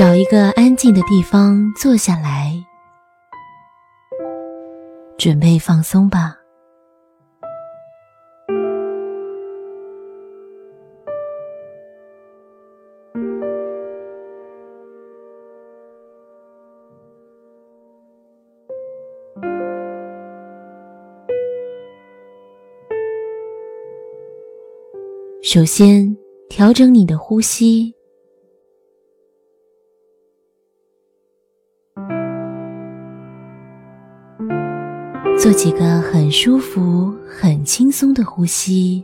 找一个安静的地方坐下来，准备放松吧。首先，调整你的呼吸。做几个很舒服、很轻松的呼吸，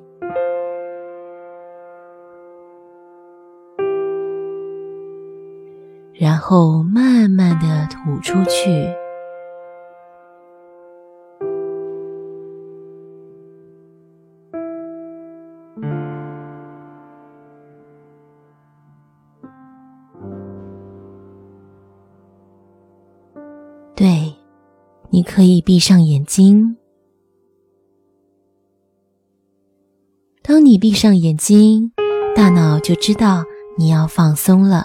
然后慢慢的吐出去。你可以闭上眼睛。当你闭上眼睛，大脑就知道你要放松了。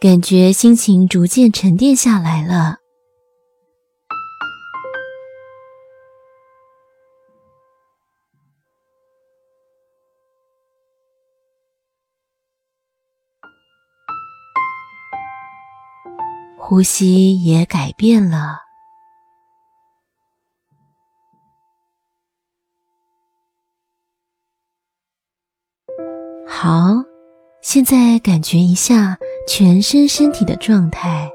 感觉心情逐渐沉淀下来了。呼吸也改变了。好，现在感觉一下全身身体的状态，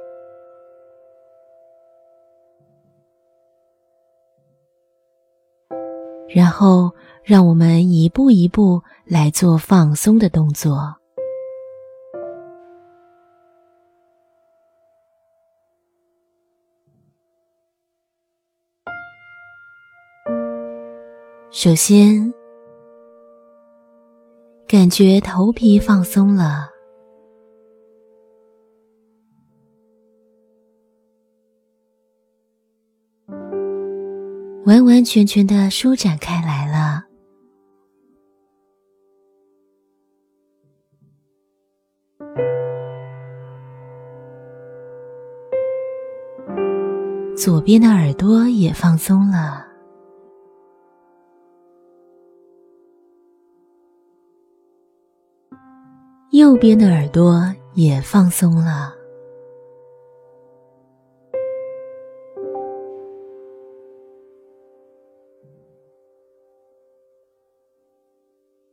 然后让我们一步一步来做放松的动作。首先，感觉头皮放松了，完完全全的舒展开来了。左边的耳朵也放松了。右边的耳朵也放松了，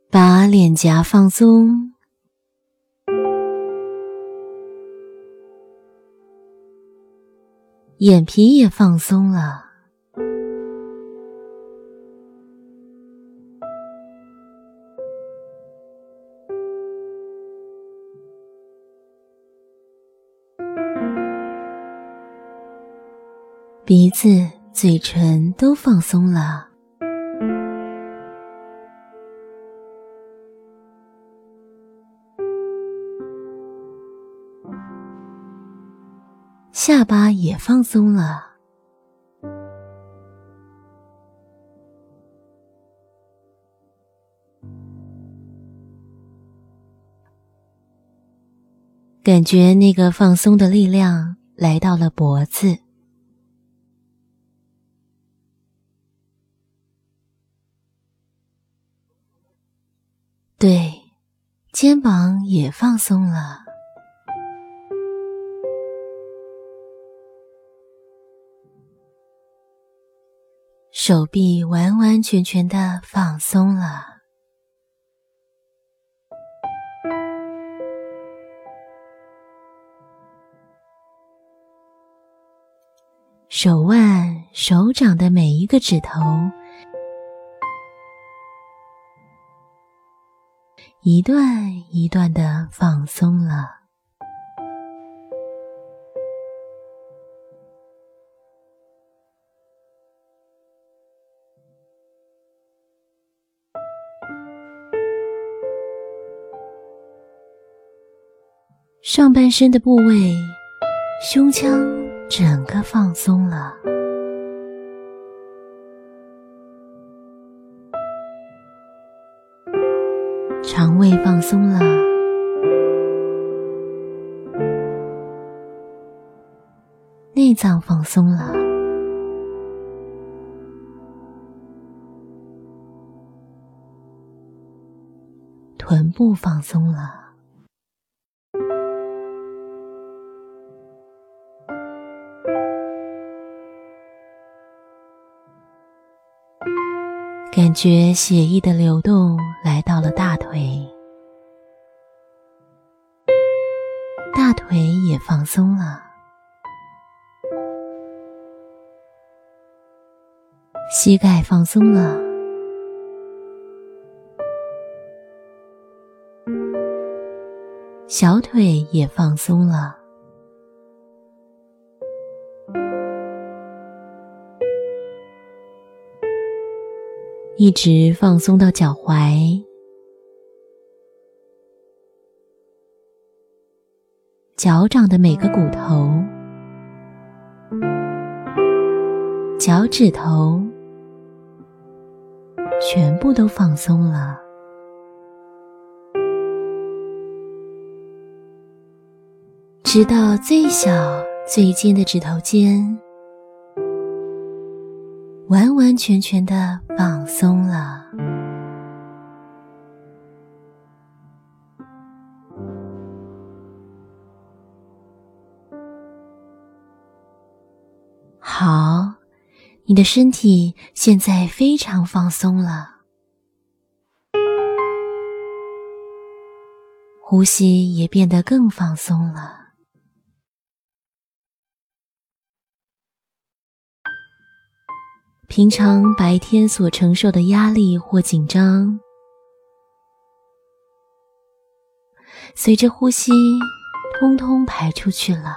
把脸颊放松，眼皮也放松了。鼻子、嘴唇都放松了，下巴也放松了，感觉那个放松的力量来到了脖子。对，肩膀也放松了，手臂完完全全的放松了，手腕、手掌的每一个指头。一段一段的放松了，上半身的部位，胸腔整个放松了。肠胃放松了，内脏放松了，臀部放松了。感觉血液的流动来到了大腿，大腿也放松了，膝盖放松了，小腿也放松了。一直放松到脚踝，脚掌的每个骨头、脚趾头，全部都放松了，直到最小、最尖的指头尖。完完全全的放松了。好，你的身体现在非常放松了，呼吸也变得更放松了。平常白天所承受的压力或紧张，随着呼吸，通通排出去了。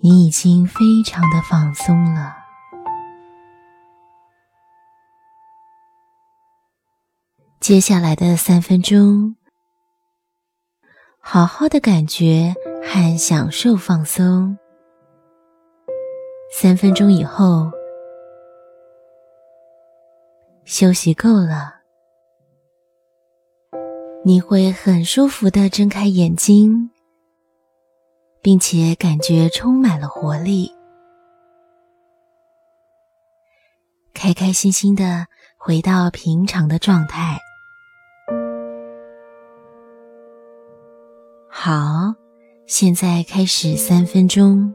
你已经非常的放松了。接下来的三分钟，好好的感觉。和享受放松。三分钟以后，休息够了，你会很舒服的睁开眼睛，并且感觉充满了活力，开开心心的回到平常的状态。好。现在开始三分钟。